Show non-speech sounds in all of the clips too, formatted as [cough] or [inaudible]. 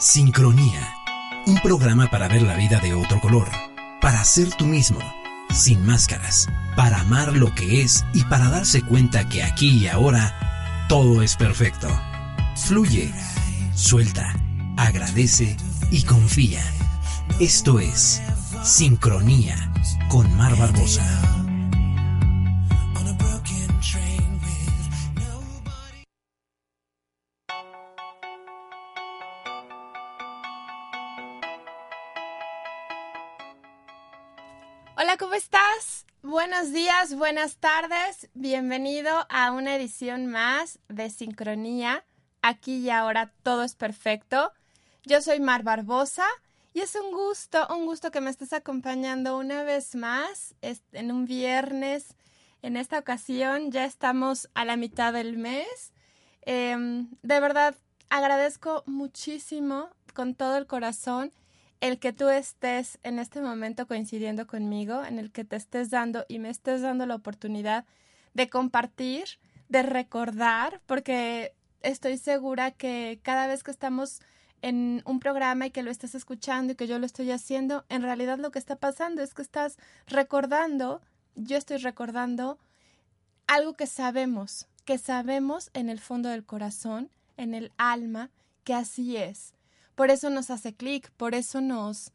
Sincronía, un programa para ver la vida de otro color, para ser tú mismo, sin máscaras, para amar lo que es y para darse cuenta que aquí y ahora todo es perfecto. Fluye, suelta, agradece y confía. Esto es Sincronía con Mar Barbosa. Buenos días, buenas tardes. Bienvenido a una edición más de Sincronía. Aquí y ahora todo es perfecto. Yo soy Mar Barbosa y es un gusto, un gusto que me estés acompañando una vez más en un viernes. En esta ocasión ya estamos a la mitad del mes. Em, de verdad, agradezco muchísimo con todo el corazón el que tú estés en este momento coincidiendo conmigo, en el que te estés dando y me estés dando la oportunidad de compartir, de recordar, porque estoy segura que cada vez que estamos en un programa y que lo estás escuchando y que yo lo estoy haciendo, en realidad lo que está pasando es que estás recordando, yo estoy recordando algo que sabemos, que sabemos en el fondo del corazón, en el alma, que así es por eso nos hace clic, por eso nos,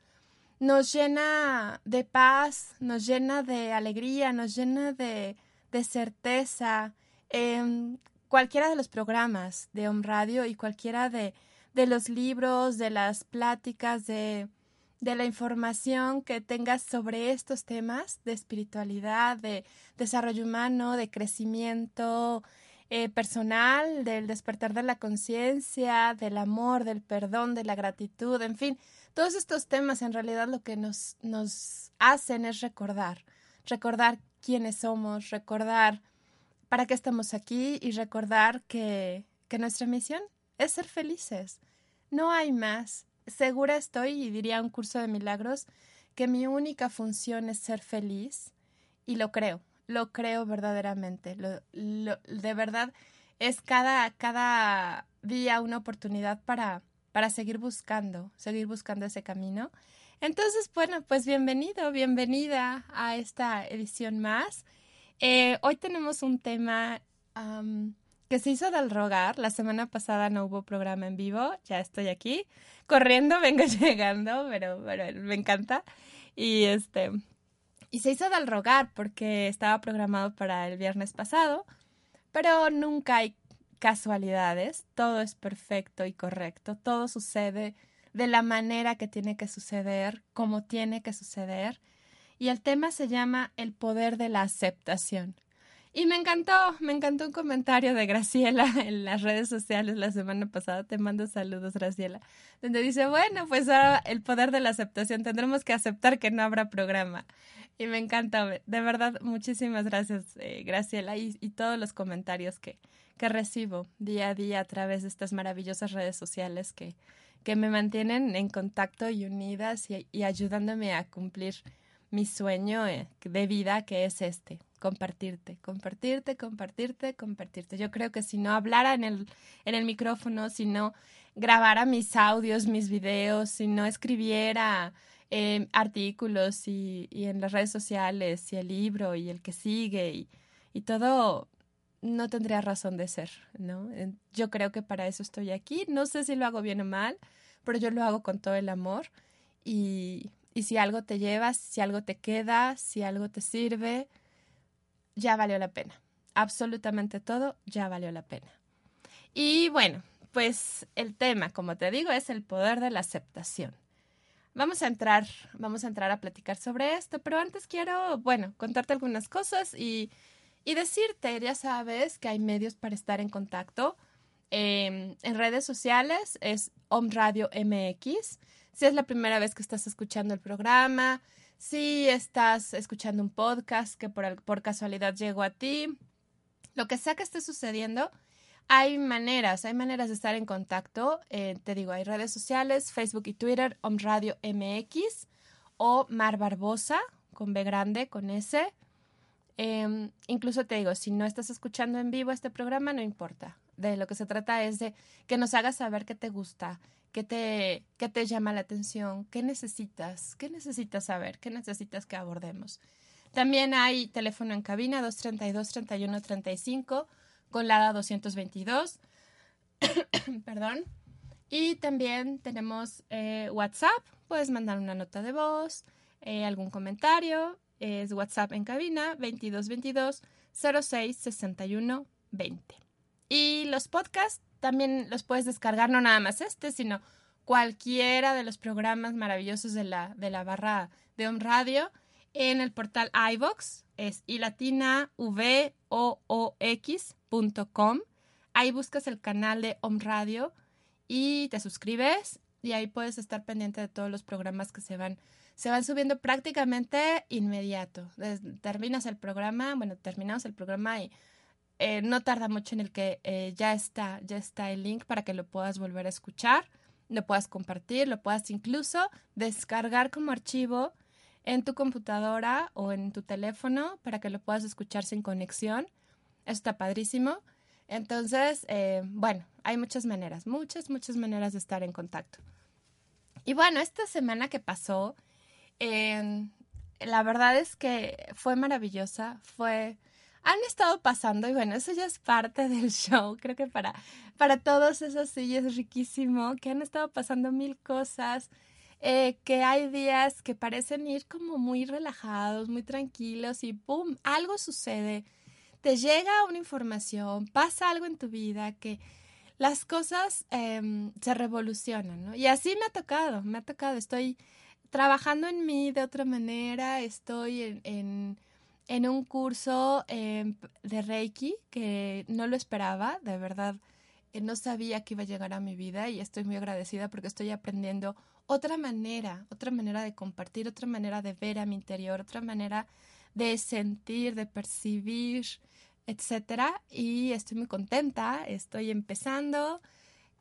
nos llena de paz, nos llena de alegría, nos llena de, de certeza. Eh, cualquiera de los programas de Home Radio y cualquiera de, de los libros, de las pláticas, de, de la información que tengas sobre estos temas de espiritualidad, de desarrollo humano, de crecimiento, eh, personal, del despertar de la conciencia, del amor, del perdón, de la gratitud, en fin, todos estos temas en realidad lo que nos, nos hacen es recordar, recordar quiénes somos, recordar para qué estamos aquí y recordar que, que nuestra misión es ser felices. No hay más. Segura estoy, y diría un curso de milagros, que mi única función es ser feliz y lo creo lo creo verdaderamente. Lo, de verdad es cada, cada día una oportunidad para, para seguir buscando, seguir buscando ese camino. Entonces, bueno, pues bienvenido, bienvenida a esta edición más. Eh, hoy tenemos un tema que se hizo del rogar. La semana pasada no hubo programa en vivo, ya estoy aquí, corriendo, [laughs] vengo llegando, pero, pero me encanta. Y este, y se hizo del rogar porque estaba programado para el viernes pasado, pero nunca hay casualidades, todo es perfecto y correcto, todo sucede de la manera que tiene que suceder, como tiene que suceder. Y el tema se llama el poder de la aceptación. Y me encantó, me encantó un comentario de Graciela [laughs] en las redes sociales la semana pasada. Te mando saludos, Graciela. Donde dice, bueno, pues ahora el poder de la aceptación. Tendremos que aceptar que no habrá programa. Y me encanta, de verdad, muchísimas gracias, eh, Graciela, y, y, todos los comentarios que, que recibo día a día a través de estas maravillosas redes sociales que, que me mantienen en contacto y unidas y, y ayudándome a cumplir mi sueño eh, de vida, que es este, compartirte, compartirte, compartirte, compartirte. Yo creo que si no hablara en el, en el micrófono, si no grabara mis audios, mis videos, si no escribiera eh, artículos y, y, en las redes sociales y el libro y el que sigue y, y todo no tendría razón de ser, ¿no? Yo creo que para eso estoy aquí. No sé si lo hago bien o mal, pero yo lo hago con todo el amor y, y si algo te llevas, si algo te queda, si algo te sirve, ya valió la pena. Absolutamente todo ya valió la pena. Y bueno, pues el tema, como te digo, es el poder de la aceptación. Vamos a entrar, vamos a entrar a platicar sobre esto, pero antes quiero, bueno, contarte algunas cosas y, y decirte, ya sabes que hay medios para estar en contacto. Em, en redes sociales es Om Radio MX. Si es la primera vez que estás escuchando el programa, si estás escuchando un podcast que por, por casualidad llegó a ti, lo que sea que esté sucediendo, hay maneras, hay maneras de estar en contacto. Eh, te digo, hay redes sociales, Facebook y Twitter, Om Radio MX o Mar Barbosa, con B grande, con S. Em, incluso te digo, si no estás escuchando en vivo este programa, no importa. De lo que se trata es de que nos hagas saber qué te gusta, qué te, qué te llama la atención, qué necesitas, qué necesitas saber, qué necesitas que abordemos. También hay teléfono en cabina 232 31 35 Colada 222. [coughs] Perdón. Y también tenemos eh, WhatsApp. Puedes mandar una nota de voz, eh, algún comentario. Es WhatsApp en cabina 2222 0661 20. Y los podcasts también los puedes descargar, no nada más este, sino cualquiera de los programas maravillosos de la, de la barra de Home Radio en el portal iVox, es ilatinavoox.com. Ahí buscas el canal de Home Radio y te suscribes y ahí puedes estar pendiente de todos los programas que se van se van subiendo prácticamente inmediato. terminas el programa, bueno, terminamos el programa y eh, no tarda mucho en el que eh, ya está, ya está el link para que lo puedas volver a escuchar, lo puedas compartir, lo puedas incluso descargar como archivo en tu computadora o en tu teléfono para que lo puedas escuchar sin conexión. Eso está padrísimo. Entonces, eh, bueno, hay muchas maneras, muchas, muchas maneras de estar en contacto. Y bueno, esta semana que pasó, la verdad es que fue maravillosa, fue han estado pasando y bueno, eso ya es parte [laughs] del show. Creo que para, para todos es así, es riquísimo, que han estado pasando mil cosas, eh, que hay días que parecen ir como muy relajados, muy tranquilos y ¡pum! Algo sucede. Te llega una información, pasa algo en tu vida que las cosas em, se revolucionan, ¿no? Y así me ha tocado, me ha tocado. Estoy trabajando en mí de otra manera, estoy en en un curso em, de Reiki que no lo esperaba, de verdad, eh, no sabía que iba a llegar a mi vida y estoy muy agradecida porque estoy aprendiendo otra manera, otra manera de compartir, otra manera de ver a mi interior, otra manera de sentir, de percibir, etcétera. Y estoy muy contenta, estoy empezando,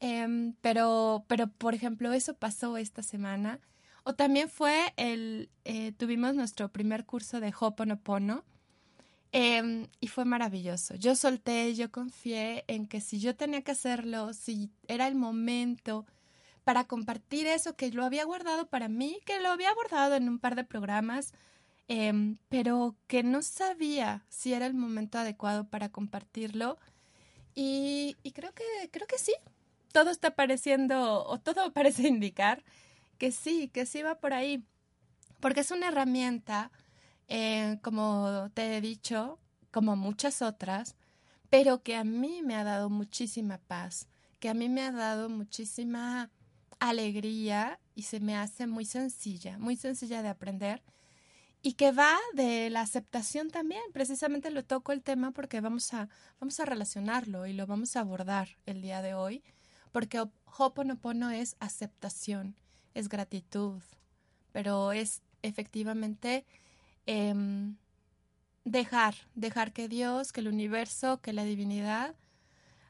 em, pero, pero por ejemplo, eso pasó esta semana o también fue el, eh, tuvimos nuestro primer curso de Hoponopono eh, y fue maravilloso. Yo solté, yo confié en que si yo tenía que hacerlo, si era el momento para compartir eso que lo había guardado para mí, que lo había guardado en un par de programas, em, pero que no sabía si era el momento adecuado para compartirlo. Y, y creo que, creo que sí. Todo está pareciendo, o todo [laughs] parece indicar que sí, que sí va por ahí, porque es una herramienta, eh, como te he dicho, como muchas otras, pero que a mí me ha dado muchísima paz, que a mí me ha dado muchísima alegría y se me hace muy sencilla, muy sencilla de aprender y que va de la aceptación también. Precisamente lo toco el tema porque vamos a, vamos a relacionarlo y lo vamos a abordar el día de hoy, porque Hoponopono es aceptación, es gratitud, pero es efectivamente em, dejar, dejar que Dios, que el universo, que la divinidad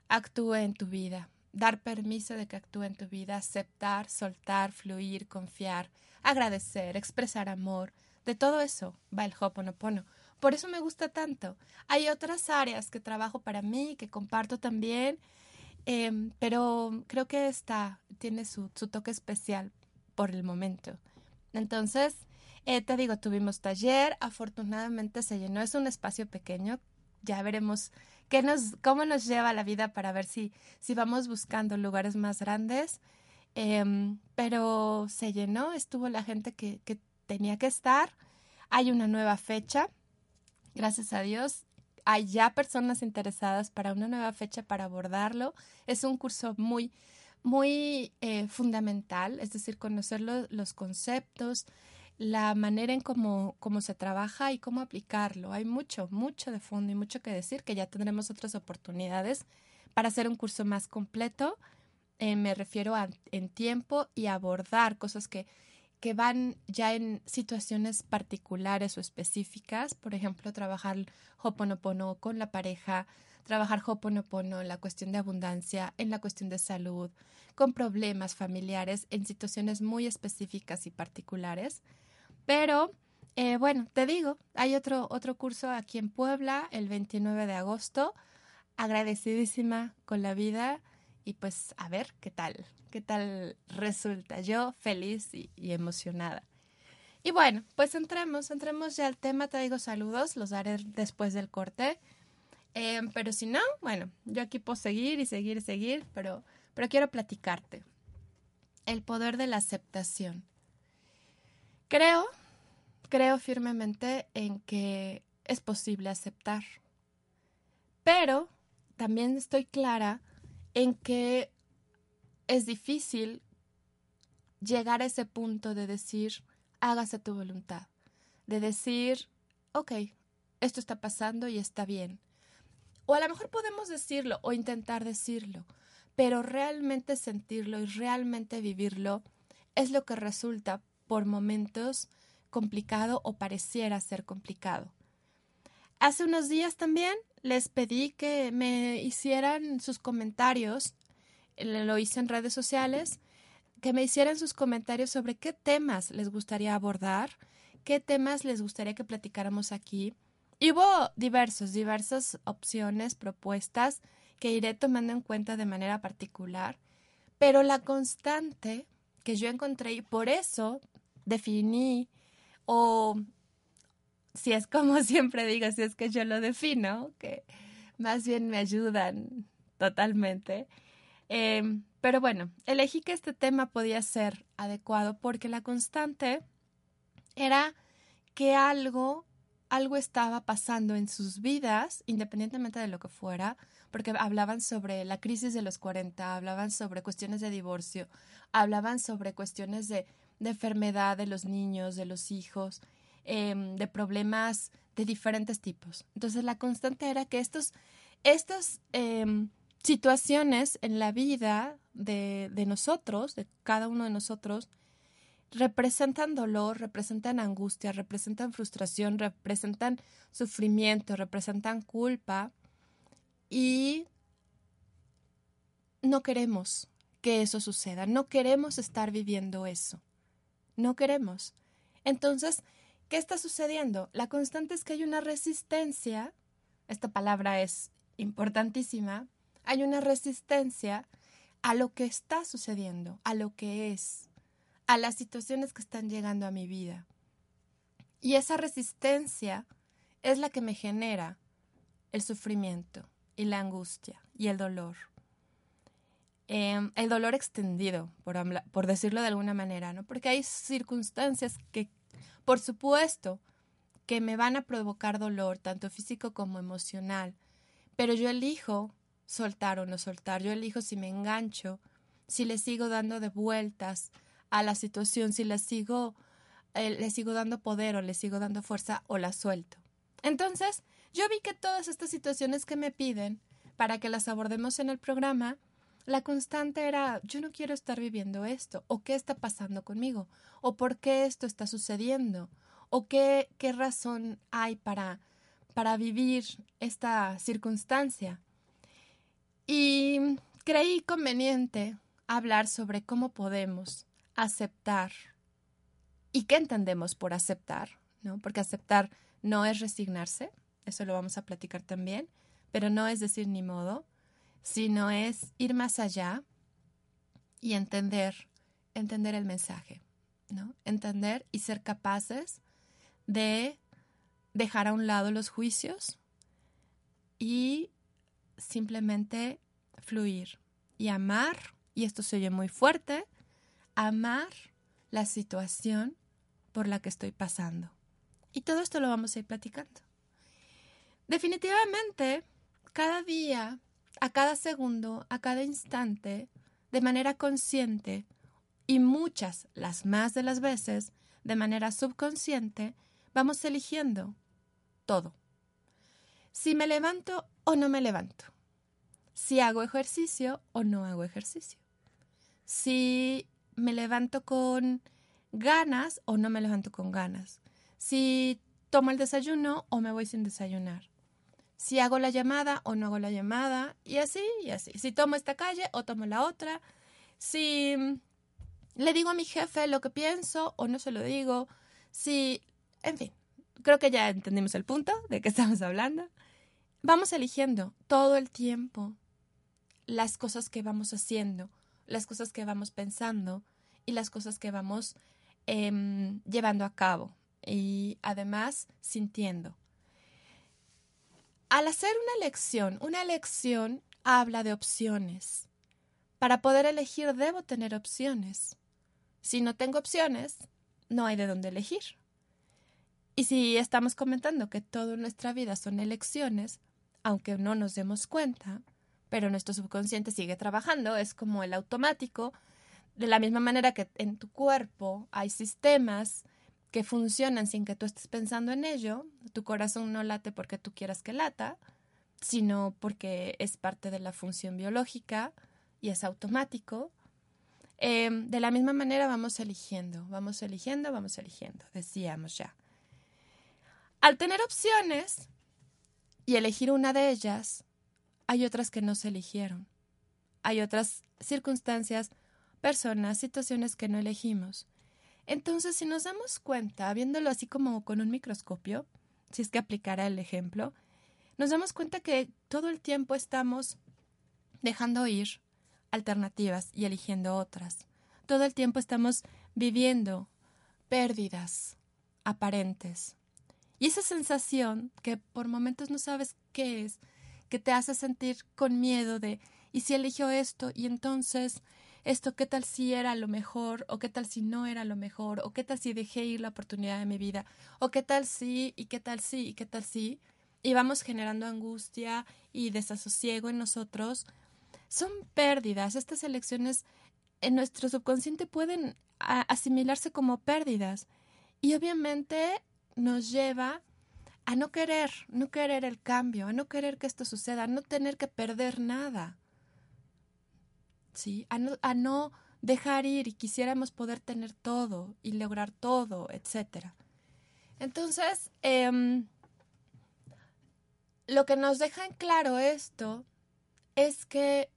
actúe en tu vida, dar permiso de que actúe en tu vida, aceptar, soltar, fluir, confiar, agradecer, expresar amor. De todo eso va el Hoponopono. Por eso me gusta tanto. Hay otras áreas que trabajo para mí, que comparto también, em, pero creo que esta tiene su, toque especial por el momento. Entonces, eh, te digo, tuvimos taller, afortunadamente se llenó, es un espacio pequeño, ya veremos qué nos, cómo nos lleva la vida para ver si, si vamos buscando lugares más grandes. Em, pero se llenó, estuvo la gente que, que tenía que estar. Hay una nueva fecha, gracias a Dios. Hay ya personas interesadas para una nueva fecha para abordarlo. Es un curso muy, muy eh, fundamental, es decir, conocer los conceptos, la manera en cómo, cómo se trabaja y cómo aplicarlo. Hay mucho, mucho de fondo y mucho que decir, que ya tendremos otras oportunidades para hacer un curso más completo, eh, me refiero a en tiempo y abordar cosas que, que van ya en situaciones particulares o específicas. Por ejemplo, trabajar Hoponopono con la pareja, trabajar Hoponopono en la cuestión de abundancia, en la cuestión de salud, con problemas familiares, en situaciones muy específicas y particulares. Pero, eh, bueno, te digo, hay otro, otro curso aquí en Puebla el 29 de agosto. Agradecidísima con la vida y pues a ver qué tal, qué tal resulta. Yo feliz y, emocionada. Y bueno, pues entremos, entremos ya al tema. Traigo saludos, los daré después del corte. Eh, pero si no, bueno, yo aquí puedo seguir y seguir y seguir, pero, pero quiero platicarte. El poder de la aceptación. Creo, creo firmemente en que es posible aceptar. Pero también estoy clara en que es difícil llegar a ese punto de decir, hágase tu voluntad, de decir, ok, esto está pasando y está bien. O a lo mejor podemos decirlo o intentar decirlo, pero realmente sentirlo y realmente vivirlo es lo que resulta por momentos complicado o pareciera ser complicado. Hace unos días también les pedí que me hicieran sus comentarios, lo hice en redes sociales, que me hicieran sus comentarios sobre qué temas les gustaría abordar, qué temas les gustaría que platicáramos aquí. Y hubo diversos, diversas opciones, propuestas que iré tomando en cuenta de manera particular, pero la constante que yo encontré y por eso definí o si es como [laughs] siempre digo, si es que yo lo defino, que más bien me ayudan totalmente. Em, pero bueno, elegí que este tema podía ser adecuado porque la constante era que algo, algo estaba pasando en sus vidas, independientemente de lo que fuera, porque hablaban sobre la crisis de los 40, hablaban sobre cuestiones de divorcio, hablaban sobre cuestiones de, de enfermedad de los niños, de los hijos, Em, de problemas de diferentes tipos. Entonces la constante era que estos, estas em, situaciones en la vida de, de nosotros, de cada uno de nosotros, representan dolor, representan angustia, representan frustración, representan sufrimiento, representan culpa y no queremos que eso suceda, no queremos estar viviendo eso, no queremos. Entonces, ¿Qué está sucediendo? La constante es que hay una resistencia, esta palabra es importantísima, hay una resistencia a lo que está sucediendo, a lo que es, a las situaciones que están llegando a mi vida. Y esa resistencia es la que me genera el sufrimiento y la angustia y el dolor. Em, el dolor extendido, por, decirlo de alguna manera, ¿no? Porque hay circunstancias que por supuesto que me van a provocar dolor, tanto físico como emocional, pero yo elijo soltar o no soltar, yo elijo si me engancho, si le sigo dando de vueltas a la situación, si le sigo, eh, le sigo dando poder o le sigo dando fuerza o la suelto. Entonces, yo vi que todas estas situaciones que me piden para que las abordemos en el programa, la constante era, yo no quiero estar viviendo esto, o qué está pasando conmigo, o por qué esto está sucediendo, o qué, qué razón hay para, para vivir esta circunstancia. Y creí conveniente hablar sobre cómo podemos aceptar y qué entendemos por aceptar, ¿no? Porque aceptar no es resignarse, eso lo vamos a platicar también, pero no es decir ni modo, sino es ir más allá y entender, entender el mensaje, ¿no? Entender y ser capaces de dejar a un lado los juicios y simplemente fluir y amar, y esto se oye muy fuerte, amar la situación por la que estoy pasando. Y todo esto lo vamos a ir platicando. Definitivamente, cada día a cada segundo, a cada instante, de manera consciente y muchas, las más de las veces, de manera subconsciente, vamos eligiendo todo. Si me levanto o no me levanto. si hago ejercicio o no hago ejercicio. Si me levanto con ganas o no me levanto con ganas. Si tomo el desayuno o me voy sin desayunar. Si hago la llamada o no hago la llamada. Y así, y así. Si tomo esta calle o tomo la otra. Si le digo a mi jefe lo que pienso o no se lo digo. Si, en fin, creo que ya entendimos el punto de que [laughs] estamos hablando. Vamos eligiendo todo el tiempo las cosas que vamos haciendo, las cosas que vamos pensando y las cosas que vamos em, llevando a cabo y además sintiendo. Al hacer una elección, una elección habla de opciones. Para poder elegir debo tener opciones. Si no tengo opciones, no hay de dónde elegir. Y si estamos comentando que toda nuestra vida son elecciones, aunque no nos demos cuenta, pero nuestro subconsciente sigue trabajando, es como el automático, de la misma manera que en tu cuerpo hay sistemas que funcionan sin que tú estés pensando en ello, tu corazón no late porque tú quieras que lata, sino porque es parte de la función biológica y es automático. Em, de la misma manera vamos eligiendo, vamos eligiendo, vamos eligiendo, decíamos ya. Al tener opciones y elegir una de ellas, hay otras que no se eligieron. Hay otras circunstancias, personas, situaciones que no elegimos. Entonces, si nos damos cuenta, viéndolo así como con un microscopio, si es que aplicara el ejemplo, nos damos cuenta que todo el tiempo estamos dejando ir alternativas y eligiendo otras. Todo el tiempo estamos viviendo pérdidas aparentes, y esa sensación que por momentos no sabes qué es, que te hace sentir con miedo de, ¿y si eligió esto? Y entonces, ¿esto qué tal si era lo mejor? ¿O qué tal si no era lo mejor? ¿O qué tal si dejé ir la oportunidad de mi vida? ¿O qué tal si? ¿Y qué tal si? ¿Y qué tal si? Y vamos generando angustia y desasosiego en nosotros. Son pérdidas. Estas elecciones en nuestro subconsciente pueden asimilarse como pérdidas. Y obviamente nos lleva a no querer, no querer el cambio, a no querer que esto suceda, a no tener que perder nada. ¿Sí? A no, a no dejar ir y quisiéramos poder tener todo y lograr todo, etc. Entonces, em, lo que nos deja en claro esto es que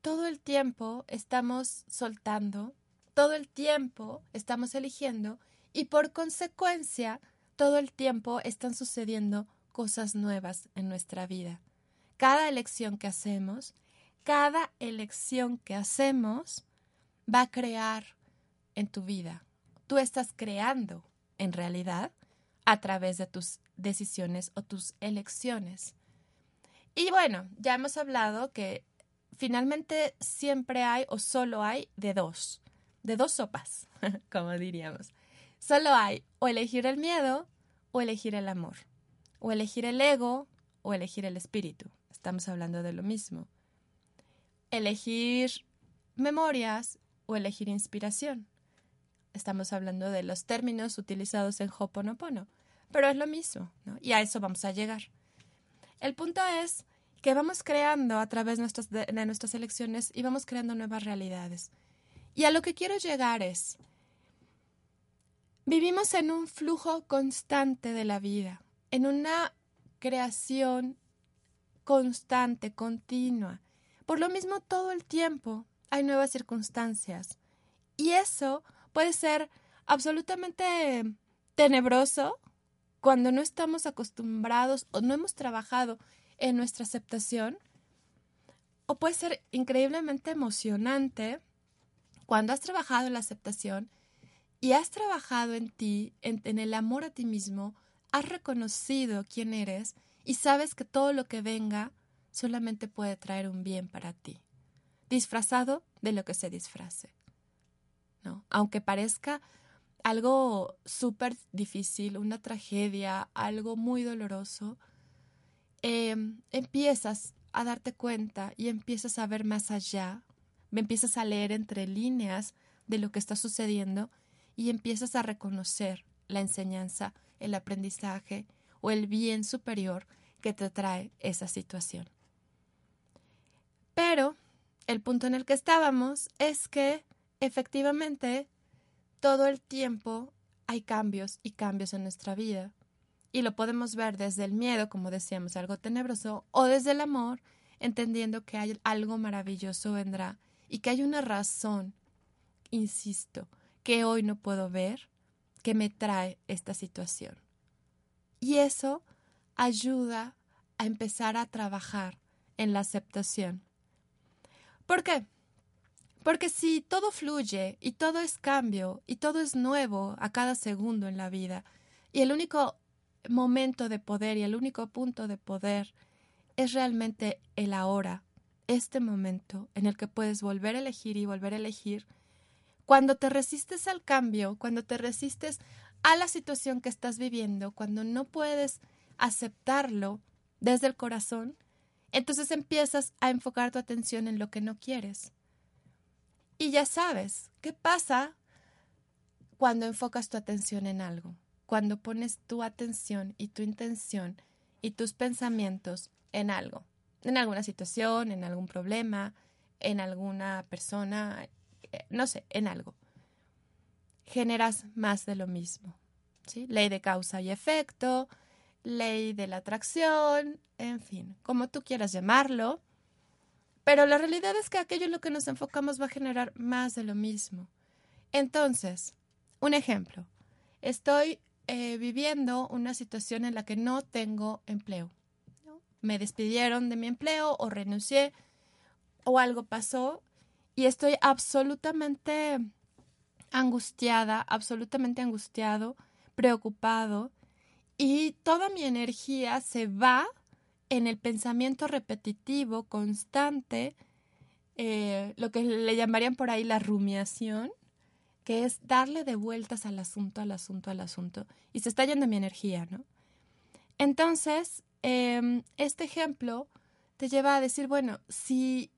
todo el tiempo estamos soltando, todo el tiempo estamos eligiendo y por consecuencia todo el tiempo están sucediendo cosas nuevas en nuestra vida. Cada elección que hacemos, cada elección que hacemos va a crear en tu vida. Tú estás creando, en realidad, a través de tus decisiones o tus elecciones. Y bueno, ya hemos hablado que finalmente siempre hay o solo hay de dos, de dos sopas, [laughs] como diríamos. Solo hay o elegir el miedo o elegir el amor, o elegir el ego o elegir el espíritu. Estamos hablando de lo mismo. Elegir memorias o elegir inspiración. Estamos hablando de los términos utilizados en Hoponopono, pero es lo mismo, ¿no? Y a eso vamos a llegar. El punto es que vamos creando a través de, de nuestras elecciones y vamos creando nuevas realidades. Y a lo que quiero llegar es, Vivimos en un flujo constante de la vida, en una creación constante, continua. Por lo mismo, todo el tiempo hay nuevas circunstancias. Y eso puede ser absolutamente tenebroso cuando no estamos acostumbrados o no hemos trabajado en nuestra aceptación. O puede ser increíblemente emocionante cuando has trabajado en la aceptación y has trabajado en ti, en, el amor a ti mismo, has reconocido quién eres y sabes que todo lo que venga solamente puede traer un bien para ti, disfrazado de lo que se disfrace. ¿no? Aunque parezca algo súper difícil, una tragedia, algo muy doloroso, em, empiezas a darte cuenta y empiezas a ver más allá, empiezas a leer entre líneas de lo que está sucediendo y empiezas a reconocer la enseñanza, el aprendizaje o el bien superior que te trae esa situación. Pero el punto en el que estábamos es que efectivamente todo el tiempo hay cambios y cambios en nuestra vida. Y lo podemos ver desde el miedo, como decíamos, algo tenebroso, o desde el amor, entendiendo que hay algo maravilloso vendrá y que hay una razón, insisto, que hoy no puedo ver, que me trae esta situación. Y eso ayuda a empezar a trabajar en la aceptación. ¿Por qué? Porque si todo fluye y todo es cambio y todo es nuevo a cada segundo en la vida, y el único momento de poder y el único punto de poder es realmente el ahora, este momento en el que puedes volver a elegir y volver a elegir, cuando te resistes al cambio, cuando te resistes a la situación que estás viviendo, cuando no puedes aceptarlo desde el corazón, entonces empiezas a enfocar tu atención en lo que no quieres. Y ya sabes, ¿qué pasa cuando enfocas tu atención en algo? Cuando pones tu atención y tu intención y tus pensamientos en algo, en alguna situación, en algún problema, en alguna persona, eh, no sé, en algo. Generas más de lo mismo. ¿sí? Ley de causa y efecto, ley de la atracción, en fin, como tú quieras llamarlo. Pero la realidad es que aquello en lo que nos enfocamos va a generar más de lo mismo. Entonces, un ejemplo. Estoy eh, viviendo una situación en la que no tengo empleo. Me despidieron de mi empleo o renuncié o algo pasó y estoy absolutamente angustiada, absolutamente angustiado, preocupado y toda mi energía se va en el pensamiento repetitivo, constante, eh, lo que le llamarían por ahí la rumiación, que es darle de vueltas al asunto, al asunto, al asunto, y se está yendo mi energía, ¿no? Entonces, em, este ejemplo te lleva a decir, bueno, si,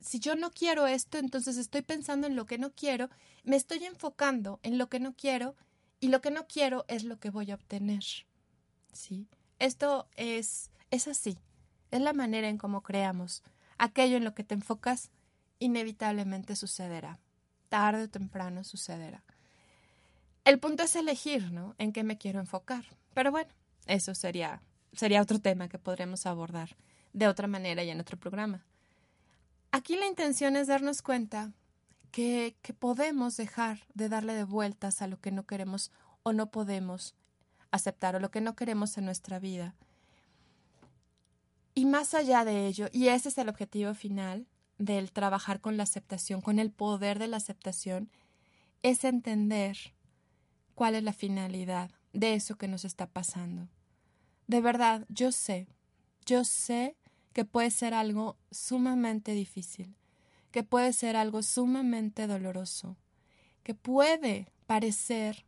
si yo no quiero esto, entonces estoy pensando en lo que no quiero, me estoy enfocando en lo que no quiero, y lo que no quiero es lo que voy a obtener, ¿sí? Esto es es así, es la manera en cómo creamos. Aquello en lo que te enfocas inevitablemente sucederá. Tarde o temprano sucederá. El punto es elegir, ¿no? En qué me quiero enfocar. Pero bueno, eso sería, sería otro tema que podríamos abordar de otra manera y en otro programa. Aquí la intención es darnos cuenta que, podemos dejar de darle de vueltas a lo que no queremos o no podemos aceptar o lo que no queremos en nuestra vida y más allá de ello, y ese es el objetivo final del trabajar con la aceptación, con el poder de la aceptación, es entender cuál es la finalidad de eso que nos está pasando. De verdad, yo sé, yo sé que puede ser algo sumamente difícil, que puede ser algo sumamente doloroso, que puede parecer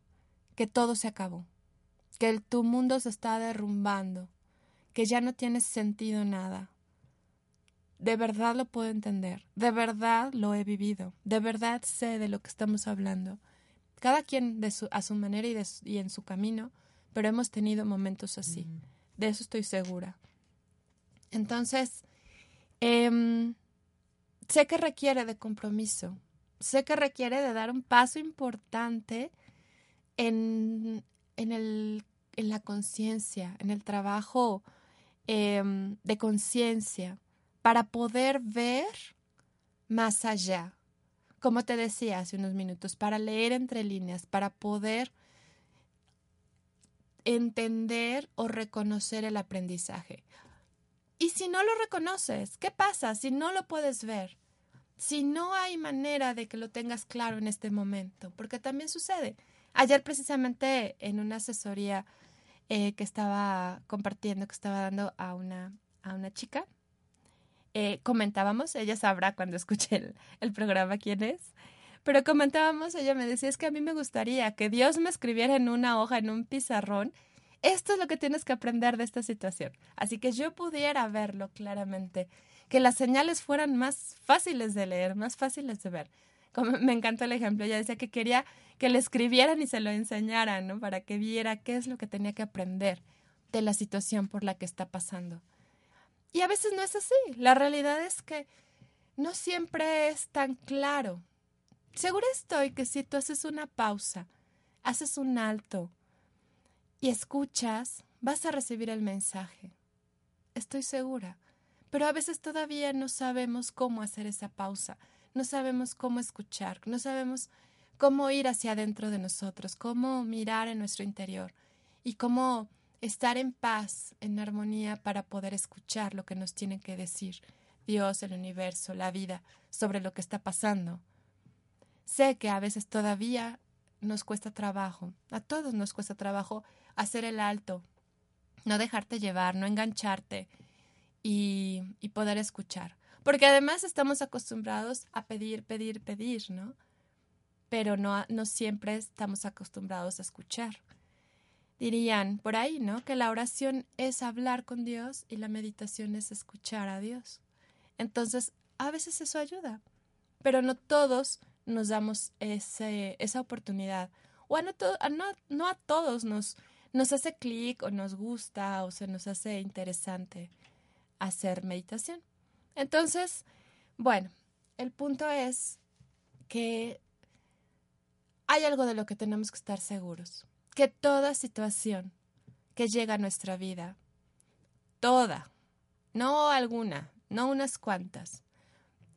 que todo se acabó, que tu mundo se está derrumbando, que ya no tiene sentido nada. De verdad lo puedo entender, de verdad lo he vivido, de verdad sé de lo que estamos hablando. Cada quien de su, a su manera y, y en su camino, pero hemos tenido momentos así. De eso estoy segura. Entonces, em, sé que requiere de compromiso, sé que requiere de dar un paso importante en, en, el, en la conciencia, en el trabajo Em, de conciencia para poder ver más allá. Como te decía hace unos minutos, para leer entre líneas, para poder entender o reconocer el aprendizaje. Y si no lo reconoces, ¿qué pasa si no lo puedes ver? Si no hay manera de que lo tengas claro en este momento, porque también sucede. Ayer precisamente en una asesoría eh, que estaba compartiendo, que estaba dando a una, a una chica. Eh, comentábamos, ella sabrá cuando escuche el, el programa quién es, pero comentábamos, ella me decía, es que a mí me gustaría que Dios me escribiera en una hoja, en un pizarrón, esto es lo que tienes que aprender de esta situación. Así que yo pudiera verlo claramente, que las señales fueran más fáciles de leer, más fáciles de ver. Como [laughs] me encantó el ejemplo, ella decía que quería que le escribieran y se lo enseñaran, ¿no? Para que viera qué es lo que tenía que aprender de la situación por la que está pasando. Y a veces no es así. La realidad es que no siempre es tan claro. Seguro estoy que si tú haces una pausa, haces un alto y escuchas, vas a recibir el mensaje. Estoy segura. Pero a veces todavía no sabemos cómo hacer esa pausa, no sabemos cómo escuchar, no sabemos cómo ir hacia adentro de nosotros, cómo mirar en nuestro interior y cómo estar en paz, en armonía para poder escuchar lo que nos tiene que decir Dios, el universo, la vida, sobre lo que está pasando. Sé que a veces todavía nos cuesta trabajo, a todos nos cuesta trabajo hacer el alto, no dejarte llevar, no engancharte y, poder escuchar. Porque además estamos acostumbrados a pedir, pedir, pedir, ¿no? pero no, no siempre estamos acostumbrados a escuchar. Dirían por ahí, ¿no? Que la oración es hablar con Dios y la meditación es escuchar a Dios. Entonces, a veces eso ayuda, pero no todos nos damos ese, esa oportunidad. O a no, no, no a todos nos, nos hace clic o nos gusta o se nos hace interesante hacer meditación. Entonces, bueno, el punto es que hay algo de lo que tenemos que estar seguros, que toda situación que llega a nuestra vida, toda, no alguna, no unas cuantas,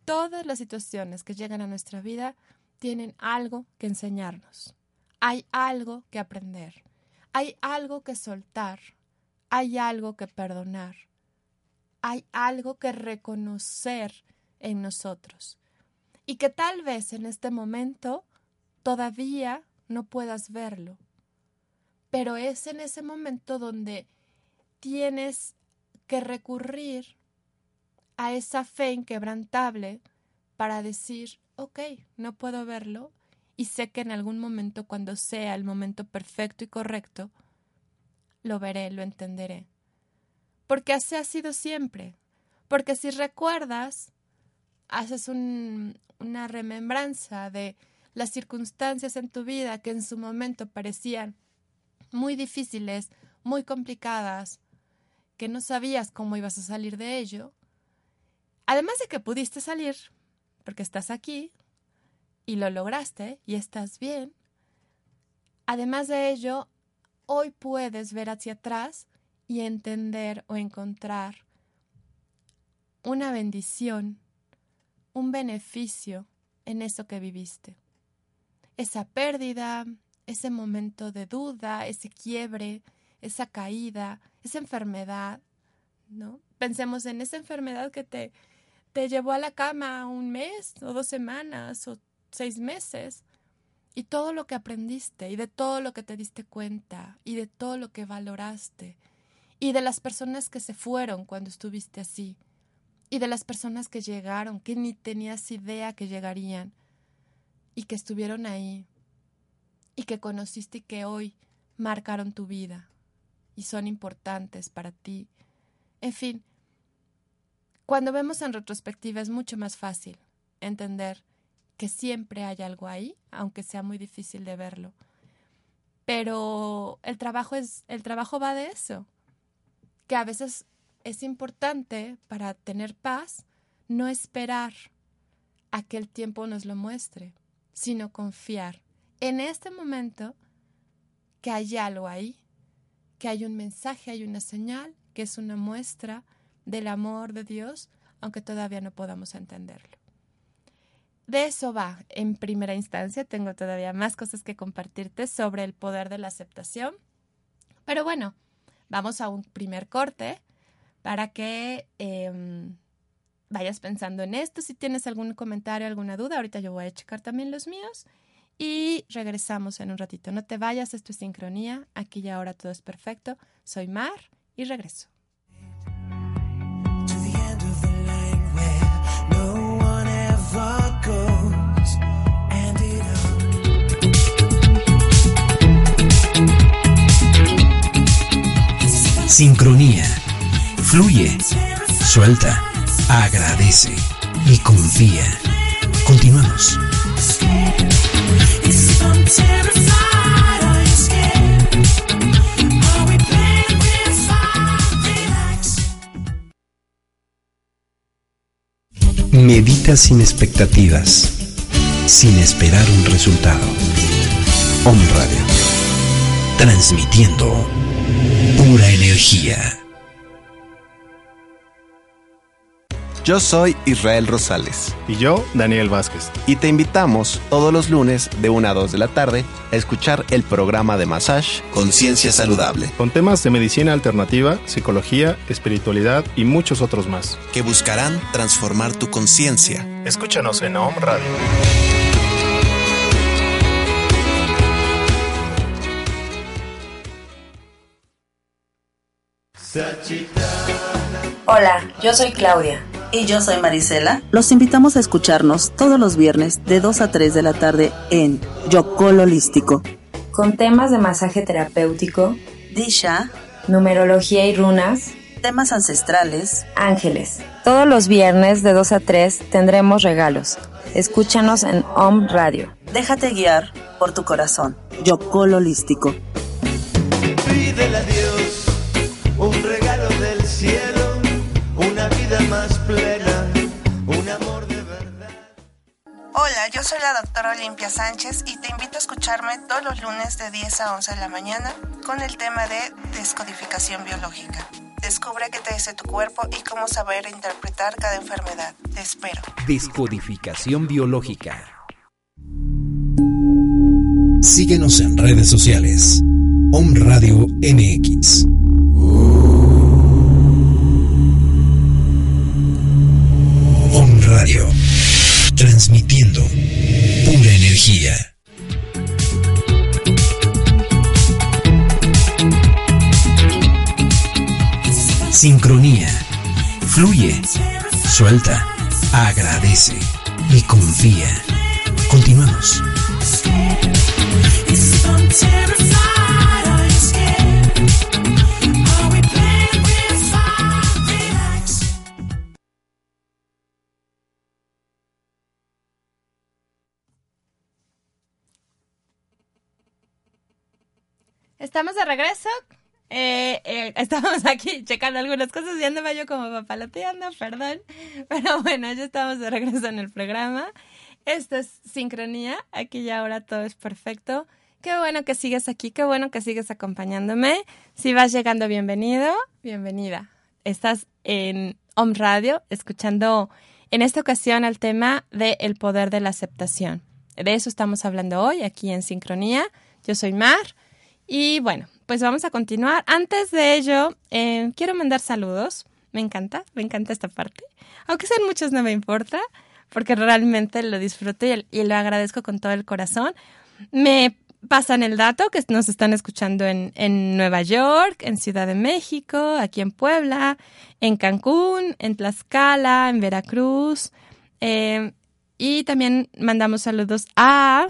todas las situaciones que llegan a nuestra vida tienen algo que enseñarnos, hay algo que aprender, hay algo que soltar, hay algo que perdonar, hay algo que reconocer en nosotros y que tal vez en este momento todavía no puedas verlo. Pero es en ese momento donde tienes que recurrir a esa fe inquebrantable para decir, ok, no puedo verlo y sé que en algún momento, cuando sea el momento perfecto y correcto, lo veré, lo entenderé. Porque así ha sido siempre. Porque si recuerdas, haces una remembranza de las circunstancias en tu vida que en su momento parecían muy difíciles, muy complicadas, que no sabías cómo ibas a salir de ello, además de que pudiste salir, porque estás aquí y lo lograste y estás bien, además de ello, hoy puedes ver hacia atrás y entender o encontrar una bendición, un beneficio en eso que viviste esa pérdida, ese momento de duda, ese quiebre, esa caída, esa enfermedad, ¿no? Pensemos en esa enfermedad que te, te llevó a la cama un mes o dos semanas o seis meses y todo lo que aprendiste y de todo lo que te diste cuenta y de todo lo que valoraste y de las personas que se fueron cuando estuviste así y de las personas que llegaron que ni tenías idea que llegarían y que estuvieron ahí y que conociste y que hoy marcaron tu vida y son importantes para ti. En fin, cuando vemos en retrospectiva es mucho más fácil entender que siempre hay algo ahí, aunque sea muy difícil de verlo. Pero el trabajo es el trabajo va de eso, que a veces es importante para tener paz no esperar a que el tiempo nos lo muestre, sino confiar en este momento que hay algo ahí, que hay un mensaje, hay una señal, que es una muestra del amor de Dios, aunque todavía no podamos entenderlo. De eso va, en primera instancia, tengo todavía más cosas que compartirte sobre el poder de la aceptación. Pero bueno, vamos a un primer corte para que em, vayas pensando en esto. Si tienes algún comentario, alguna duda, ahorita yo voy a checar también los míos. Y regresamos en un ratito. No te vayas, esto es sincronía. Aquí y ahora todo es perfecto. Soy Mar y regreso. Sincronía. Fluye. Suelta agradece y confía. Continuamos. Medita sin expectativas, sin esperar un resultado. Om Radio, transmitiendo pura energía. Yo soy Israel Rosales. Y yo, Daniel Vázquez. Y te invitamos todos los lunes de 1 a 2 de la tarde a escuchar el programa de Massage Conciencia Saludable. Con temas de medicina alternativa, psicología, espiritualidad y muchos otros más. Que buscarán transformar tu conciencia. Escúchanos en OM Radio. Hola, yo soy Claudia y yo soy Marisela. Los invitamos a escucharnos todos los viernes de 2 a 3 de la tarde en Yocol Holístico. Con temas de masaje terapéutico, Disha, numerología y runas, temas ancestrales, ángeles. Todos los viernes de 2 a 3 tendremos regalos. Escúchanos en Om Radio. Déjate guiar por tu corazón. Yocol Holístico. Pídele un regalo del cielo más plena, un amor de verdad. Hola, yo soy la doctora Olimpia Sánchez y te invito a escucharme todos los lunes de 10 a 11 de la mañana con el tema de descodificación biológica. Descubre qué te dice tu cuerpo y cómo saber interpretar cada enfermedad. Te espero. Descodificación biológica. Síguenos en redes sociales. Om Radio MX. Transmitiendo pura energía. Sincronía. Fluye, suelta, agradece y confía. Continuamos. Estamos de regreso. Eh, eh, [laughs] estamos aquí checando algunas cosas y andaba yo como papaloteando, perdón. Pero bueno, ya estamos de regreso en el programa. Esto es sincronía. Aquí y ahora todo es perfecto. Qué bueno que sigues aquí, qué bueno que sigues acompañándome. Si vas llegando, bienvenido, bienvenida. Estás en Home Radio escuchando en esta ocasión el tema de el poder de la aceptación. De eso estamos hablando hoy aquí en Sincronía. Yo soy Mar. Y bueno, pues vamos a continuar. Antes de ello, eh, quiero mandar saludos. Me encanta, me encanta esta parte. Aunque sean muchos, no me importa, porque realmente lo disfruto y, lo agradezco con todo el corazón. Me pasan el dato que nos están escuchando en, en, Nueva York, en Ciudad de México, aquí en Puebla, en Cancún, en Tlaxcala, en Veracruz. Eh, y también mandamos saludos a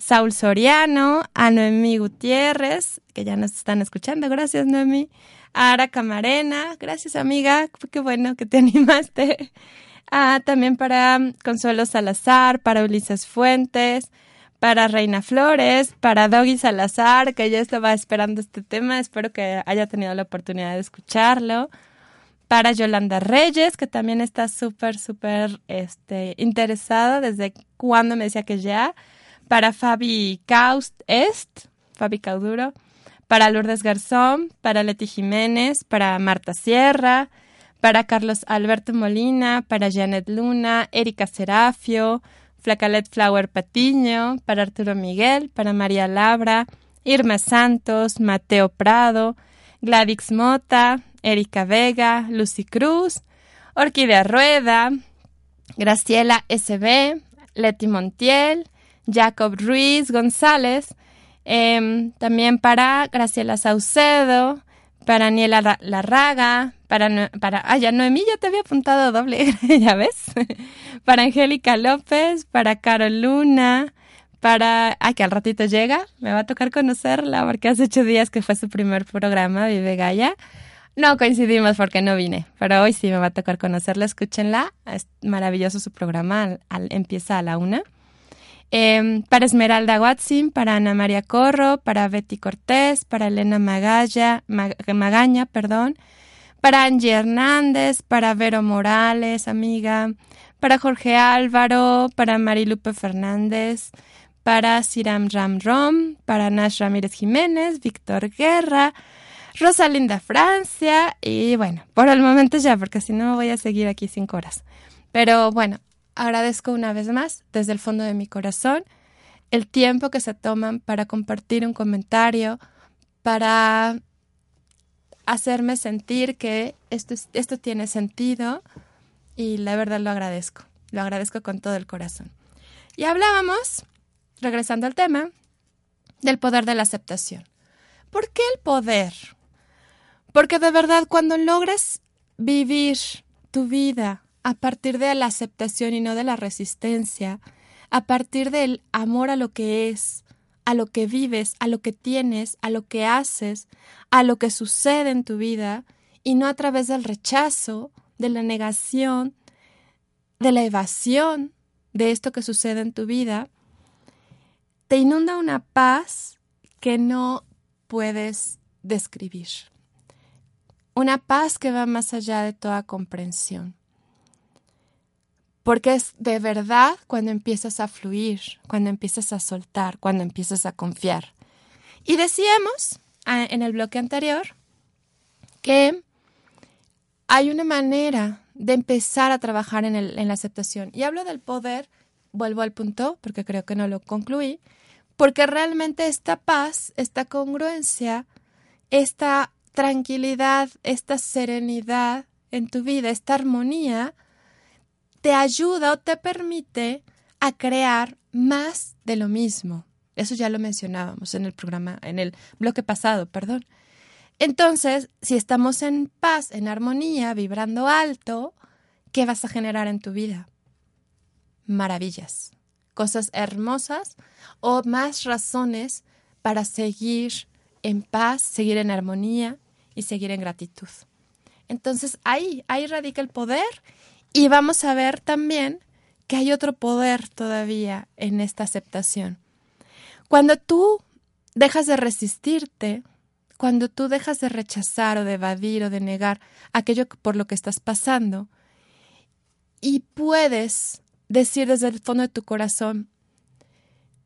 Saúl Soriano, a Noemí Gutiérrez, que ya nos están escuchando, gracias Noemí, a Ara Camarena, gracias amiga, qué bueno que te [laughs] animaste. Ah, también para Consuelo Salazar, para Ulises Fuentes, para Reina Flores, para Doggy Salazar, que ya estaba esperando este tema, espero que haya tenido la oportunidad de escucharlo. Para Yolanda Reyes, que también está súper, súper este, interesada desde cuando me decía que ya para Fabi Caust Est, Fabi Cauduro, para Lourdes Garzón, para Leti Jiménez, para Marta Sierra, para Carlos Alberto Molina, para Janet Luna, Erika Serafio, Flacalet Flower Patiño, para Arturo Miguel, para María Labra, Irma Santos, Mateo Prado, Gladys Mota, Erika Vega, Lucy Cruz, Orquídea Rueda, Graciela SB, Leti Montiel, Jacob Ruiz González, em, también para Graciela Saucedo, para Aniela Larraga, para, para, ah, ya Noemí ya te había apuntado doble, [laughs] ya ves, para Angélica López, para Carol Luna, para, ah, que al ratito llega, me va a tocar conocerla porque hace ocho días que fue su primer programa, Vive Gaia. No coincidimos porque no vine, pero hoy sí me va a tocar conocerla, escúchenla, es maravilloso su programa, empieza a la una. Em, para Esmeralda Watson, para Ana María Corro, para Betty Cortés, para Elena Magaña, perdón, para Angie Hernández, para Vero Morales, amiga, para Jorge Álvaro, para Marilupe Fernández, para Siram Ram Rom, para Nash Ramírez Jiménez, Víctor Guerra, Rosalinda Francia y bueno, por el momento ya, porque si no voy a seguir aquí cinco horas. Pero bueno, agradezco una vez más desde el fondo de mi corazón el tiempo que se toman para compartir un comentario, para hacerme sentir que esto, esto tiene sentido y la verdad lo agradezco, lo agradezco con todo el corazón. Y hablábamos, regresando al tema, del poder de la aceptación. ¿Por qué el poder? Porque de verdad cuando logras vivir tu vida a partir de la aceptación y no de la resistencia, a partir del amor a lo que es, a lo que vives, a lo que tienes, a lo que haces, a lo que sucede en tu vida, y no a través del rechazo, de la negación, de la evasión de esto que sucede en tu vida, te inunda una paz que no puedes describir. Una paz que va más allá de toda comprensión. Porque es de verdad cuando empiezas a fluir, cuando empiezas a soltar, cuando empiezas a confiar. Y decíamos ah, en el bloque anterior que hay una manera de empezar a trabajar en, en la aceptación. Y hablo del poder, vuelvo al punto, porque creo que no lo concluí, porque realmente esta paz, esta congruencia, esta tranquilidad, esta serenidad en tu vida, esta armonía, te ayuda o te permite a crear más de lo mismo. Eso ya lo mencionábamos en el programa, en el bloque pasado, perdón. Entonces, si estamos en paz, en armonía, vibrando alto, ¿qué vas a generar en tu vida? Maravillas, cosas hermosas o más razones para seguir en paz, seguir en armonía y seguir en gratitud. Entonces ahí, ahí radica el poder y vamos a ver también que hay otro poder todavía en esta aceptación. Cuando tú dejas de resistirte, cuando tú dejas de rechazar o de evadir o de negar aquello por lo que estás pasando y puedes decir desde el fondo de tu corazón,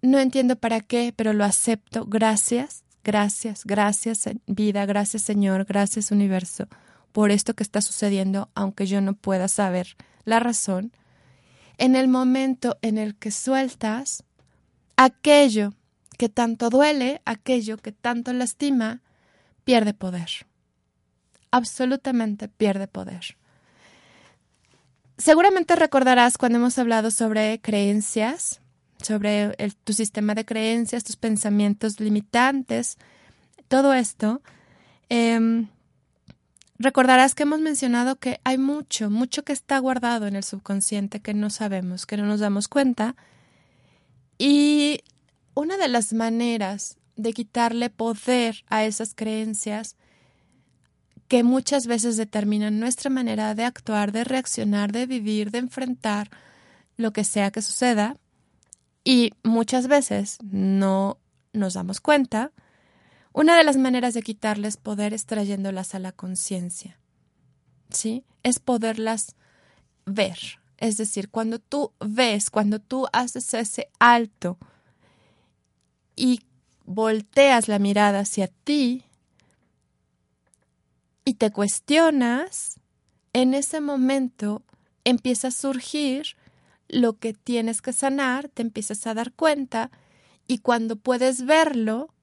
no entiendo para qué, pero lo acepto, gracias, gracias, gracias vida, gracias Señor, gracias universo por esto que está sucediendo, aunque yo no pueda saber la razón, en el momento en el que sueltas aquello que tanto duele, aquello que tanto lastima, pierde poder. Absolutamente pierde poder. Seguramente recordarás cuando hemos hablado sobre creencias, sobre tu sistema de creencias, tus pensamientos limitantes, todo esto. Em, recordarás que hemos mencionado que hay mucho, mucho que está guardado en el subconsciente que no sabemos, que no nos damos cuenta. Y una de las maneras de quitarle poder a esas creencias que muchas veces determinan nuestra manera de actuar, de reaccionar, de vivir, de enfrentar lo que sea que suceda, y muchas veces no nos damos cuenta, una de las maneras de quitarles poder es trayéndolas a la conciencia. ¿Sí? Es poderlas ver. Es decir, cuando tú ves, cuando tú haces ese alto y volteas la mirada hacia ti y te cuestionas, en ese momento empieza a surgir lo que tienes que sanar, te empiezas a dar cuenta y cuando puedes verlo,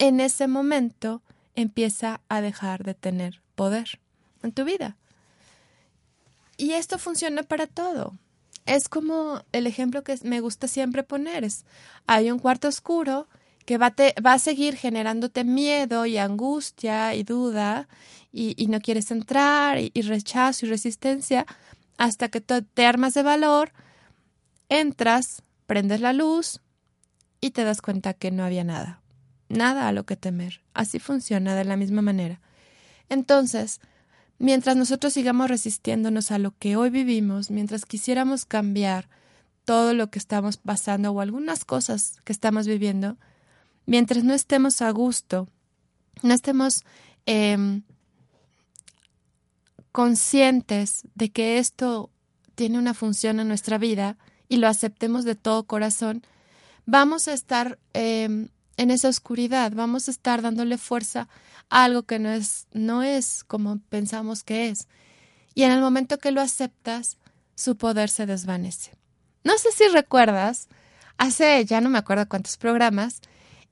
en ese momento empieza a dejar de tener poder en tu vida. Y esto funciona para todo. Es como el ejemplo que me gusta siempre poner. Es, hay un cuarto oscuro que va, va a seguir generándote miedo y angustia y duda y, no quieres entrar y, rechazo y resistencia hasta que te armas de valor, entras, prendes la luz y te das cuenta que no había nada, nada a lo que temer. Así funciona de la misma manera. Entonces, mientras nosotros sigamos resistiéndonos a lo que hoy vivimos, mientras quisiéramos cambiar todo lo que estamos pasando o algunas cosas que estamos viviendo, mientras no estemos a gusto, no estemos eh, conscientes de que esto tiene una función en nuestra vida y lo aceptemos de todo corazón, vamos a estar em, en esa oscuridad, vamos a estar dándole fuerza a algo que no es, no es como pensamos que es. Y en el momento que lo aceptas, su poder se desvanece. No sé si recuerdas, hace ya no me acuerdo cuántos programas,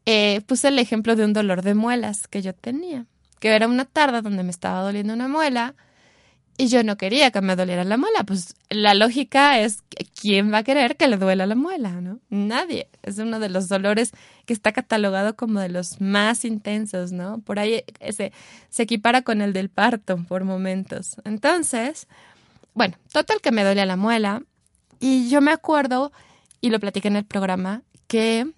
eh, puse el ejemplo de un dolor de muelas que yo tenía, que era una tarde donde me estaba doliendo una muela y yo no quería que me doliera la muela. Pues la lógica es, ¿quién va a querer que le duela la muela? ¿no? Nadie. Es uno de los dolores que está catalogado como de los más intensos, ¿no? Por ahí se, se equipara con el del parto por momentos. Entonces, bueno, total que me dolía la muela. Y yo me acuerdo, y lo platiqué en el programa, que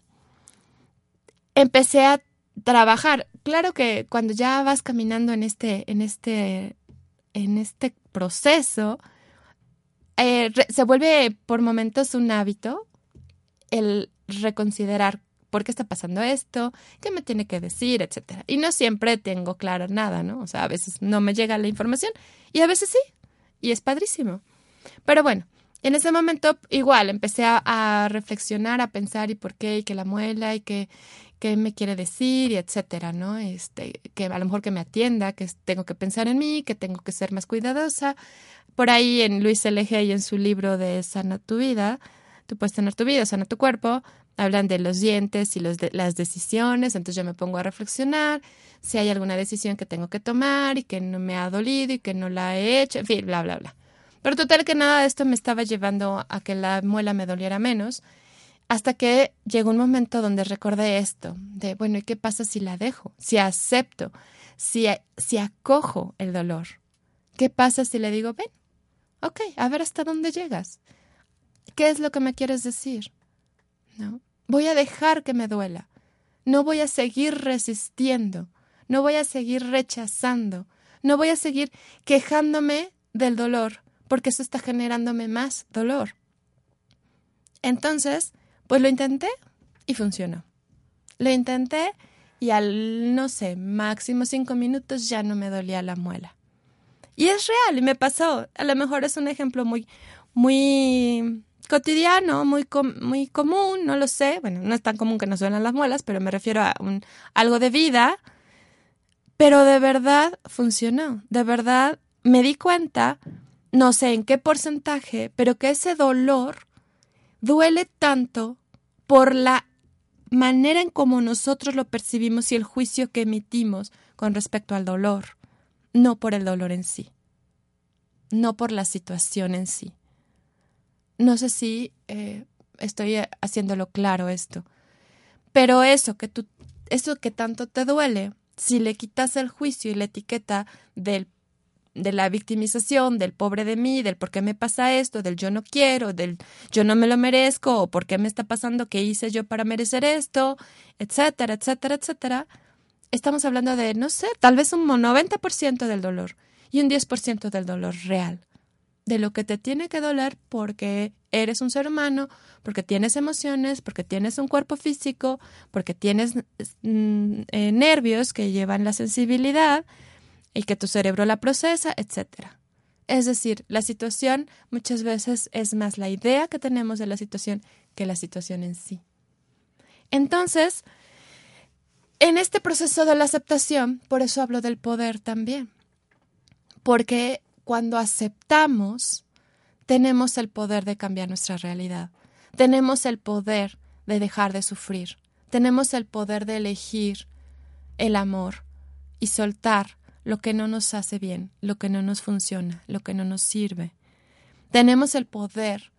empecé a trabajar. Claro que cuando ya vas caminando en este, en este en este proceso, eh, se vuelve por momentos un hábito el reconsiderar por qué está pasando esto, qué me tiene que decir, etcétera. Y no siempre tengo claro nada, ¿no? O sea, a veces no me llega la información y a veces sí, y es padrísimo. Pero bueno, en ese momento igual empecé a, a reflexionar, a pensar y por qué, y que la muela, y que, qué me quiere decir y etcétera, ¿no? Este, que a lo mejor que me atienda, que tengo que pensar en mí, que tengo que ser más cuidadosa. Por ahí en Luis L.G. y en su libro de Sana tu vida, tú puedes tener tu vida, sana tu cuerpo, hablan de los dientes y de, las decisiones, entonces yo me pongo a reflexionar si hay alguna decisión que tengo que tomar y que no me ha dolido y que no la he hecho, en fin, bla, bla, bla. Pero total que nada de esto me estaba llevando a que la muela me doliera menos hasta que llegó un momento donde recordé esto, de, bueno, ¿y qué pasa si la dejo? Si acepto, si, si acojo el dolor. ¿Qué pasa si le digo, ven, ok, a ver hasta dónde llegas? ¿Qué es lo que me quieres decir? ¿No? Voy a dejar que me duela. No voy a seguir resistiendo. No voy a seguir rechazando. No voy a seguir quejándome del dolor, porque eso está generándome más dolor. Entonces, pues lo intenté y funcionó. Lo intenté y al, no sé, máximo cinco minutos ya no me dolía la muela. Y es real y me pasó. A lo mejor es un ejemplo muy, muy cotidiano, muy, muy común, no lo sé. Bueno, no es tan común que nos duelan las muelas, pero me refiero a un, algo de vida. Pero de verdad funcionó. De verdad me di cuenta, no sé en qué porcentaje, pero que ese dolor duele tanto por la manera en cómo nosotros lo percibimos y el juicio que emitimos con respecto al dolor, no por el dolor en sí, no por la situación en sí. No sé si eh, estoy haciéndolo claro esto, pero eso que tú, eso que tanto te duele, si le quitas el juicio y la etiqueta del de la victimización, del pobre de mí, del por qué me pasa esto, del yo no quiero, del yo no me lo merezco, o por qué me está pasando, qué hice yo para merecer esto, etcétera, etcétera, etcétera, estamos hablando de, no sé, tal vez un 90% del dolor y un 10% del dolor real, de lo que te tiene que doler porque eres un ser humano, porque tienes emociones, porque tienes un cuerpo físico, porque tienes mm, eh, nervios que llevan la sensibilidad, y que tu cerebro la procesa, etc. Es decir, la situación muchas veces es más la idea que tenemos de la situación que la situación en sí. Entonces, en este proceso de la aceptación, por eso hablo del poder también, porque cuando aceptamos, tenemos el poder de cambiar nuestra realidad, tenemos el poder de dejar de sufrir, tenemos el poder de elegir el amor y soltar lo que no nos hace bien, lo que no nos funciona, lo que no nos sirve. Tenemos el poder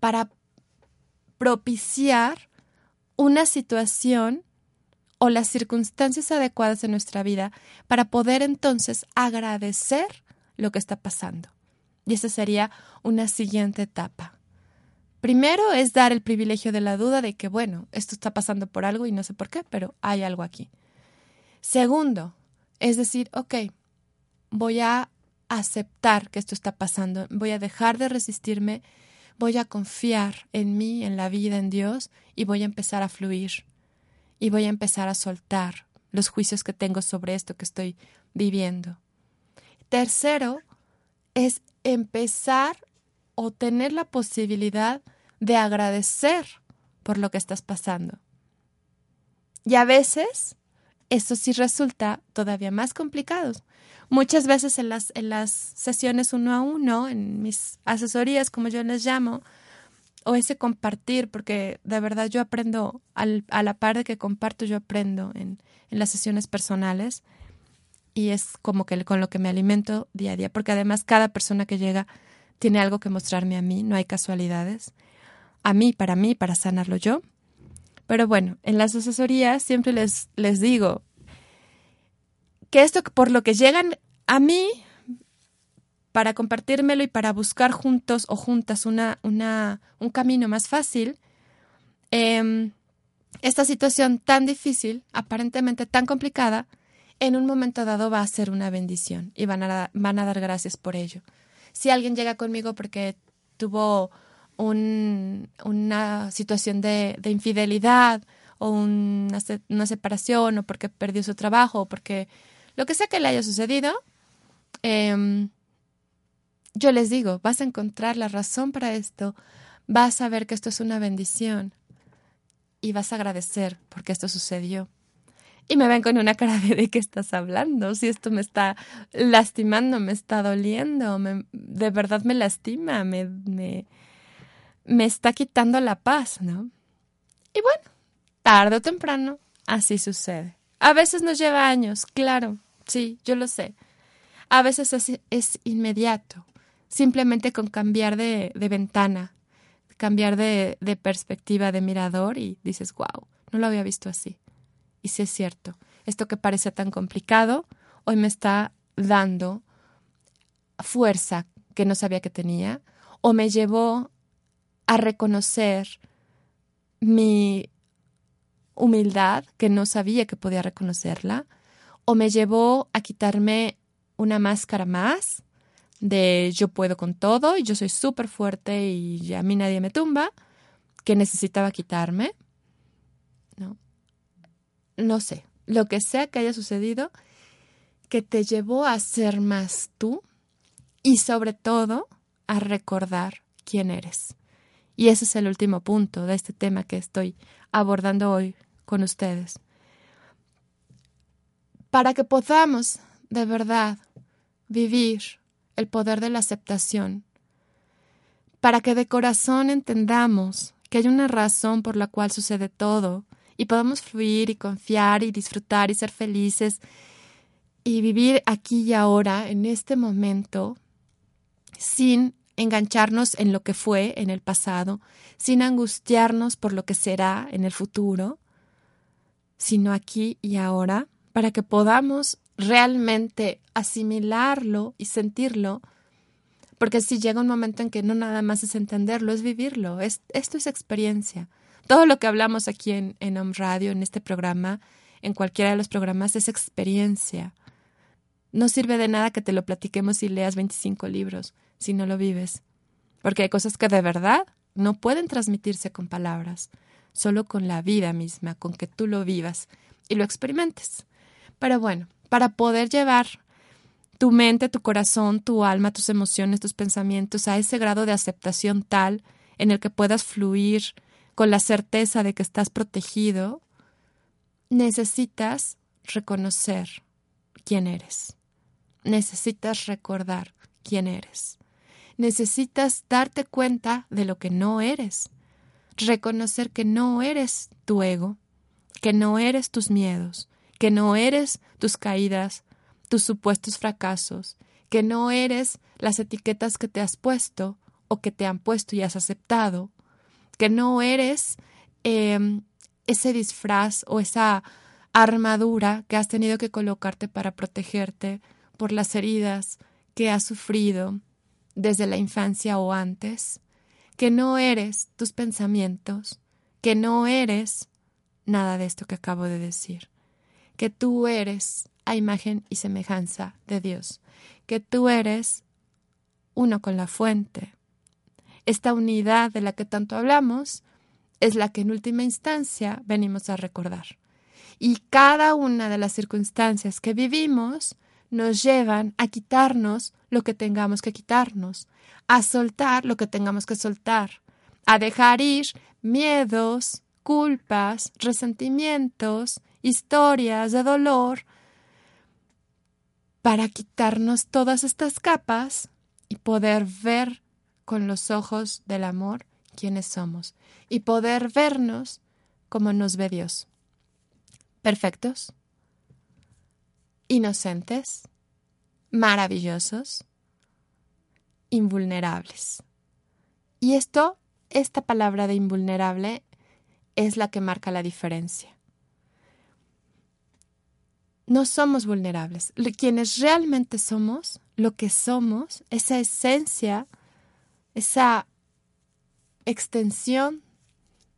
para propiciar una situación o las circunstancias adecuadas en nuestra vida para poder entonces agradecer lo que está pasando. Y esa sería una siguiente etapa. Primero es dar el privilegio de la duda de que, bueno, esto está pasando por algo y no sé por qué, pero hay algo aquí. Segundo, es decir, ok, voy a aceptar que esto está pasando, voy a dejar de resistirme, voy a confiar en mí, en la vida, en Dios, y voy a empezar a fluir, y voy a empezar a soltar los juicios que tengo sobre esto que estoy viviendo. Tercero, es empezar o tener la posibilidad de agradecer por lo que estás pasando. Y a veces eso sí resulta todavía más complicado. Muchas veces en las, en las sesiones uno a uno, en mis asesorías, como yo les llamo, o ese compartir, porque de verdad yo aprendo, al, a la par de que comparto, yo aprendo en, en las sesiones personales y es como que con lo que me alimento día a día, porque además cada persona que llega tiene algo que mostrarme a mí, no hay casualidades, a mí, para mí, para sanarlo yo. Pero bueno, en las asesorías siempre les, les digo que esto por lo que llegan a mí para compartírmelo y para buscar juntos o juntas una, una, un camino más fácil, em, esta situación tan difícil, aparentemente tan complicada, en un momento dado va a ser una bendición y van a, van a dar gracias por ello. Si alguien llega conmigo porque tuvo una situación de, infidelidad o una, separación o porque perdió su trabajo o porque lo que sea que le haya sucedido, em, yo les digo, vas a encontrar la razón para esto, vas a ver que esto es una bendición y vas a agradecer porque esto sucedió. Y me ven con una cara de ¿de qué estás hablando? Si esto me está lastimando, me está doliendo, de verdad me lastima, me, me, me está quitando la paz, ¿no? Y bueno, tarde o temprano, así sucede. A veces nos lleva años, claro, sí, yo lo sé. A veces es, inmediato, simplemente con cambiar de, de ventana, cambiar de, perspectiva, de mirador y dices, wow, no lo había visto así. Y sí es cierto, esto que parece tan complicado, hoy me está dando fuerza que no sabía que tenía, o me llevó a reconocer mi humildad, que no sabía que podía reconocerla, o me llevó a quitarme una máscara más de yo puedo con todo y yo soy súper fuerte y a mí nadie me tumba, que necesitaba quitarme. No, no sé, lo que sea que haya sucedido, que te llevó a ser más tú y sobre todo a recordar quién eres. Y ese es el último punto de este tema que estoy abordando hoy con ustedes. Para que podamos de verdad vivir el poder de la aceptación, para que de corazón entendamos que hay una razón por la cual sucede todo y podamos fluir y confiar y disfrutar y ser felices y vivir aquí y ahora, en este momento, sin engancharnos en lo que fue en el pasado, sin angustiarnos por lo que será en el futuro, sino aquí y ahora, para que podamos realmente asimilarlo y sentirlo, porque si llega un momento en que no nada más es entenderlo, es vivirlo, es, esto es experiencia. Todo lo que hablamos aquí en, en Home Radio, en este programa, en cualquiera de los programas, es experiencia. No sirve de nada que te lo platiquemos y leas 25 libros si no lo vives. Porque hay cosas que de verdad no pueden transmitirse con palabras, solo con la vida misma, con que tú lo vivas y lo experimentes. Pero bueno, para poder llevar tu mente, tu corazón, tu alma, tus emociones, tus pensamientos a ese grado de aceptación tal en el que puedas fluir con la certeza de que estás protegido, necesitas reconocer quién eres. Necesitas recordar quién eres necesitas darte cuenta de lo que no eres, reconocer que no eres tu ego, que no eres tus miedos, que no eres tus caídas, tus supuestos fracasos, que no eres las etiquetas que te has puesto o que te han puesto y has aceptado, que no eres em, ese disfraz o esa armadura que has tenido que colocarte para protegerte por las heridas que has sufrido, desde la infancia o antes, que no eres tus pensamientos, que no eres nada de esto que acabo de decir, que tú eres a imagen y semejanza de Dios, que tú eres uno con la fuente. Esta unidad de la que tanto hablamos es la que en última instancia venimos a recordar. Y cada una de las circunstancias que vivimos nos llevan a quitarnos lo que tengamos que quitarnos, a soltar lo que tengamos que soltar, a dejar ir miedos, culpas, resentimientos, historias de dolor, para quitarnos todas estas capas y poder ver con los ojos del amor quiénes somos y poder vernos como nos ve Dios. Perfectos, inocentes, maravillosos, invulnerables. Y esto, esta palabra de invulnerable, es la que marca la diferencia. No somos vulnerables. Quienes realmente somos, lo que somos, esa esencia, esa extensión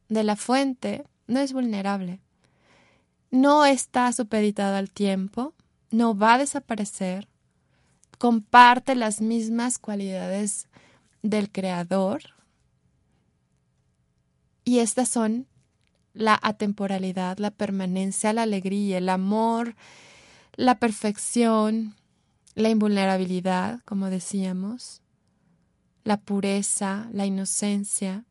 de la fuente, no es vulnerable. No está supeditada al tiempo, no va a desaparecer, comparte las mismas cualidades del creador y estas son la atemporalidad, la permanencia, la alegría, el amor, la perfección, la invulnerabilidad, como decíamos, la pureza, la inocencia.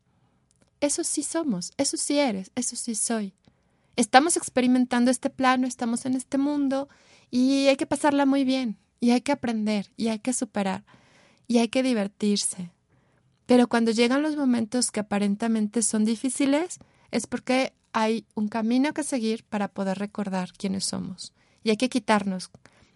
Eso sí somos, eso sí eres, eso sí soy. Estamos experimentando este plano, estamos en este mundo y hay que pasarla muy bien, y hay que aprender, y hay que superar, y hay que divertirse. Pero cuando llegan los momentos que aparentemente son difíciles, es porque hay un camino que seguir para poder recordar quiénes somos. Y hay que quitarnos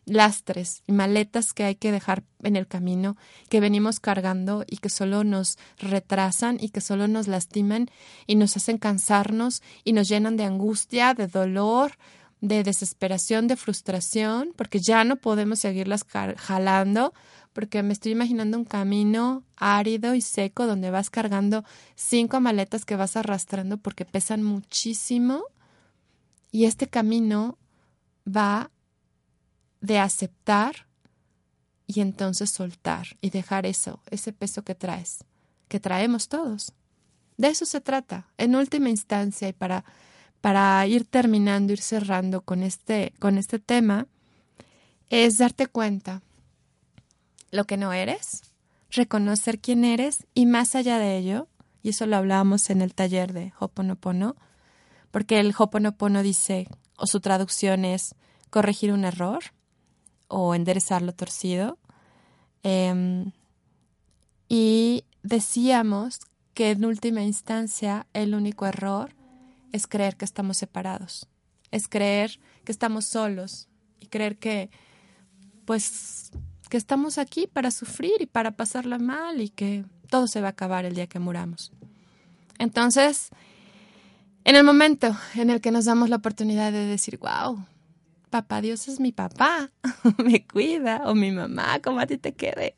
lastres y maletas que hay que dejar en el camino, que venimos cargando y que solo nos retrasan y que solo nos lastiman y nos hacen cansarnos y nos llenan de angustia, de dolor, de desesperación, de frustración, porque ya no podemos seguirlas jalando, porque me estoy imaginando un camino árido y seco donde vas cargando cinco maletas que vas arrastrando porque pesan muchísimo y este camino va de aceptar y entonces soltar y dejar eso, ese peso que traes, que traemos todos. De eso se trata, en última instancia y para para ir terminando, ir cerrando con este, con este tema, es darte cuenta lo que no eres, reconocer quién eres y más allá de ello, y eso lo hablábamos en el taller de Hoponopono, porque el Hoponopono dice, o su traducción es corregir un error o enderezar lo torcido. Em, y decíamos que en última instancia el único error es creer que estamos separados, es creer que estamos solos y creer que, pues, que estamos aquí para sufrir y para pasarla mal y que todo se va a acabar el día que muramos. Entonces, en el momento en el que nos damos la oportunidad de decir, wow, papá Dios es mi papá, [laughs] me cuida, o mi mamá, como a ti te quede,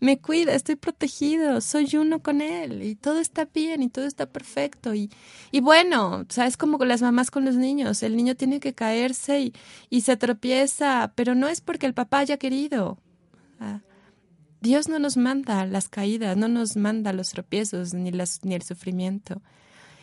me cuida, estoy protegido, soy uno con él y todo está bien y todo está perfecto. Y, y bueno, sabes como con las mamás con los niños, el niño tiene que caerse y, y se tropieza, pero no es porque el papá haya querido. Ah, Dios no nos manda las caídas, no nos manda los tropiezos ni, las, ni el sufrimiento.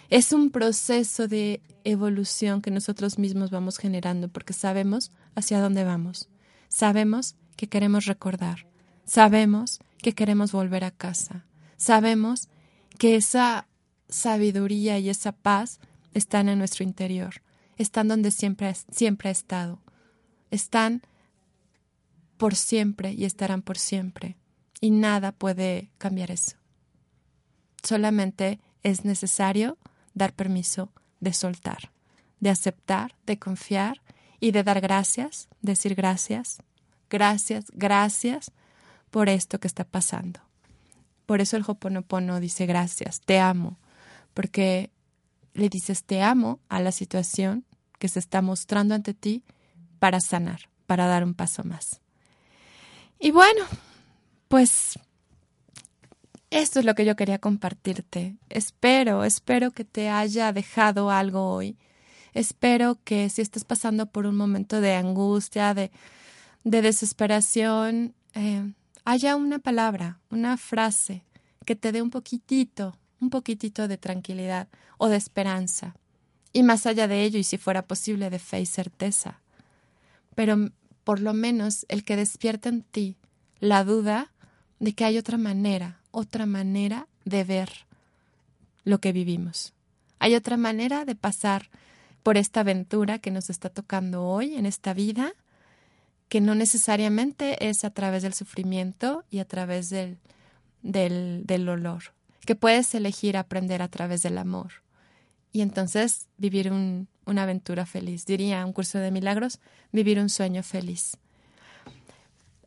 Es un proceso de evolución que nosotros mismos vamos generando porque sabemos hacia dónde vamos. Sabemos que queremos recordar. Sabemos que queremos volver a casa. Sabemos que esa sabiduría y esa paz están en nuestro interior, están donde siempre, siempre ha estado, están por siempre y estarán por siempre. Y nada puede cambiar eso. Solamente es necesario dar permiso de soltar, de aceptar, de confiar y de dar gracias, decir gracias, gracias, gracias por esto que está pasando. Por eso el Hoponopono dice gracias, te amo, porque le dices te amo a la situación que se está mostrando ante ti para sanar, para dar un paso más. Y bueno, pues esto es lo que yo quería compartirte. Espero, espero que te haya dejado algo hoy. Espero que si estás pasando por un momento de angustia, de, de desesperación, eh, haya una palabra, una frase que te dé un poquitito, un poquitito de tranquilidad o de esperanza. Y más allá de ello, y si fuera posible, de fe y certeza. Pero por lo menos el que despierte en ti la duda de que hay otra manera, otra manera de ver lo que vivimos. Hay otra manera de pasar por esta aventura que nos está tocando hoy en esta vida, que no necesariamente es a través del sufrimiento y a través del, del, del olor, que puedes elegir aprender a través del amor y entonces vivir un, una aventura feliz. Diría un curso de milagros, vivir un sueño feliz.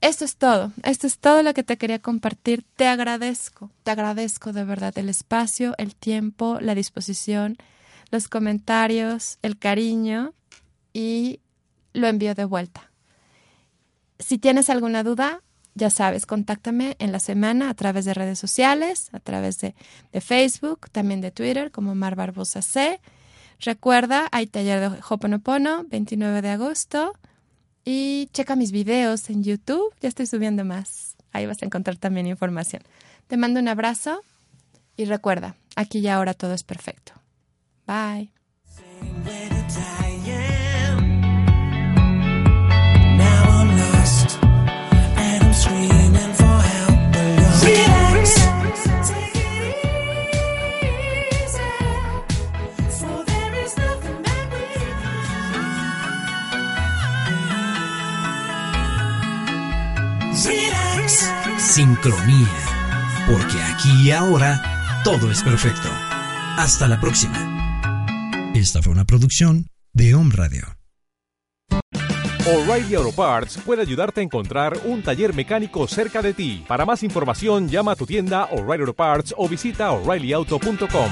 Esto es todo, esto es todo lo que te quería compartir. Te agradezco, te agradezco de verdad el espacio, el tiempo, la disposición, los comentarios, el cariño y lo envío de vuelta. Si tienes alguna duda, ya sabes, contáctame en la semana a través de redes sociales, a través de, Facebook, también de Twitter como Mar Barbosa C. Recuerda, hay taller de Hoponopono, 29 de agosto. Y checa mis videos en YouTube, ya estoy subiendo más. Ahí vas a encontrar también información. Te mando un abrazo y recuerda, aquí y ahora todo es perfecto. Bye. Sincronía. Porque aquí y ahora todo es perfecto. Hasta la próxima. Esta fue una producción de Home Radio. O'Reilly Auto Parts puede ayudarte a encontrar un taller mecánico cerca de ti. Para más información, llama a tu tienda O'Reilly Auto Parts o visita oreillyauto.com.